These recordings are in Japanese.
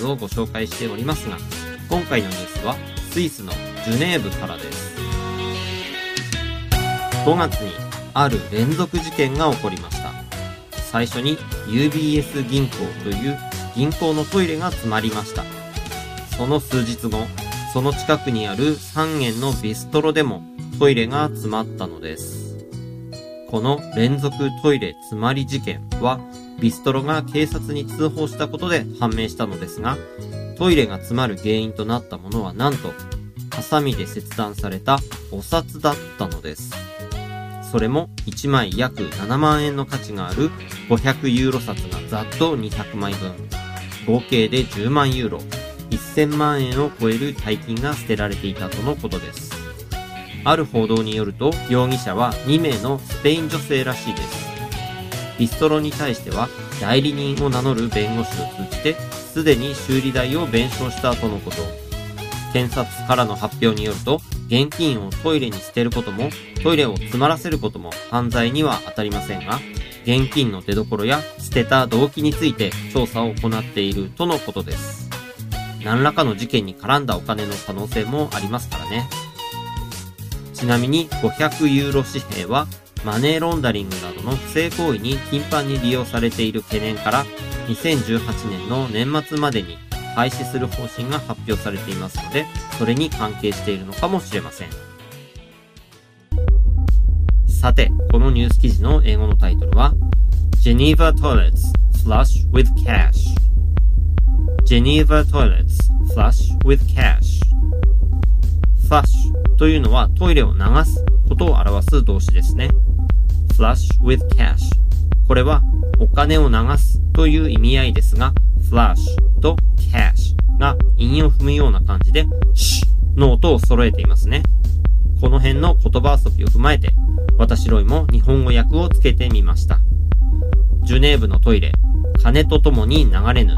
スをご紹介しておりますが今回のニュースはスイスのジュネーブからです。5月にある連続事件が起こりました。最初に UBS 銀行という銀行のトイレが詰まりました。その数日後その近くにある3軒のビストロでもトイレが詰まったのです。この連続トイレ詰まり事件はビストロが警察に通報したことで判明したのですが、トイレが詰まる原因となったものはなんと、ハサミで切断されたお札だったのです。それも1枚約7万円の価値がある500ユーロ札がざっと200枚分。合計で10万ユーロ、1000万円を超える大金が捨てられていたとのことです。ある報道によると、容疑者は2名のスペイン女性らしいです。ビストロに対しては代理人を名乗る弁護士を通じてすでに修理代を弁償したとのこと。検察からの発表によると現金をトイレに捨てることもトイレを詰まらせることも犯罪には当たりませんが現金の出所や捨てた動機について調査を行っているとのことです。何らかの事件に絡んだお金の可能性もありますからね。ちなみに500ユーロ紙幣はマネーロンダリングなどの不正行為に頻繁に利用されている懸念から、2018年の年末までに廃止する方針が発表されていますので、それに関係しているのかもしれません。さて、このニュース記事の英語のタイトルは、Geneva Toilets Flush with Cash Geneva Toilets Flush with Cash Flush というのはトイレを流すことを表す動詞ですね。Flush with cash これはお金を流すという意味合いですが、flush と cash が韻を踏むような感じで、シの音を揃えていますね。この辺の言葉遊びを踏まえて、私ロイも日本語訳をつけてみました。ジュネーブのトイレ、金とともに流れぬ。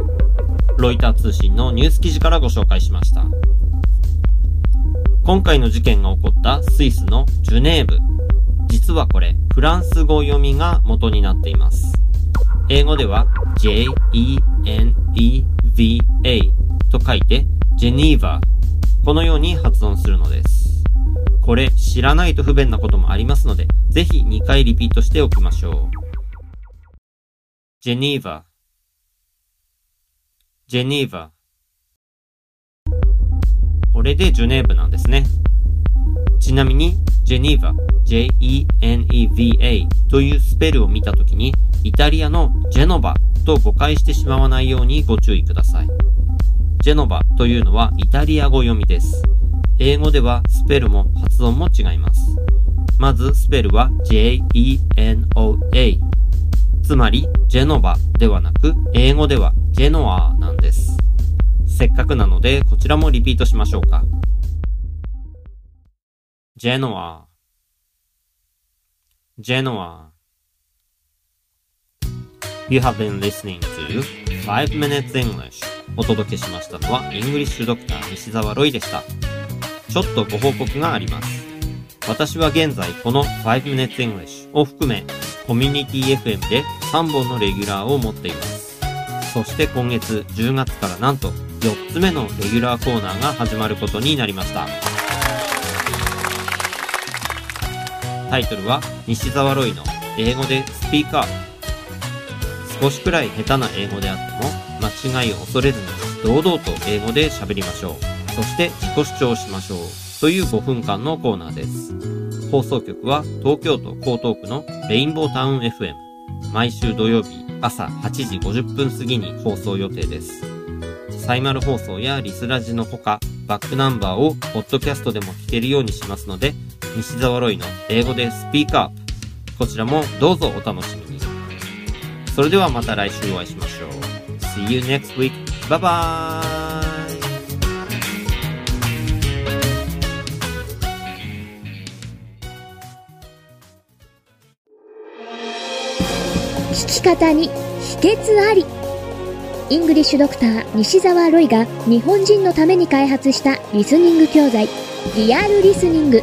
ロイター通信のニュース記事からご紹介しました。今回の事件が起こったスイスのジュネーブ。実はこれ、フランス語読みが元になっています。英語では J-E-N-E-V-A と書いてジェニーバーこのように発音するのです。これ知らないと不便なこともありますので、ぜひ2回リピートしておきましょう。ジェニーバージェニーバーこれでジュネーブなんですね。ちなみに、ジェニーバ、J-E-N-E-V-A というスペルを見たときに、イタリアのジェノバと誤解してしまわないようにご注意ください。ジェノバというのはイタリア語読みです。英語ではスペルも発音も違います。まずスペルは J-E-N-O-A つまりジェノバではなく英語ではジェノアなんです。せっかくなので、こちらもリピートしましょうか。ジェノア、ジェノア。You have been listening to 5 Minutes English お届けしましたのは、イングリッシュドクター西澤ロイでした。ちょっとご報告があります。私は現在この5 Minutes English を含め、コミュニティ FM で3本のレギュラーを持っています。そして今月10月からなんと4つ目のレギュラーコーナーが始まることになりました。タイトルは西澤ロイの英語でスピーカー。少しくらい下手な英語であっても間違いを恐れずに堂々と英語で喋りましょう。そして自己主張しましょう。という5分間のコーナーです。放送局は東京都江東区のレインボータウン FM。毎週土曜日朝8時50分過ぎに放送予定です。サイマル放送やリスラジのほか、バックナンバーをポッドキャストでも聞けるようにしますので、西澤ロイの英語でスピーカーこちらもどうぞお楽しみに。それではまた来週お会いしましょう。See you next week. Bye bye! き方に秘訣ありイングリッシュドクター西澤ロイが日本人のために開発したリスニング教材リアルリスニング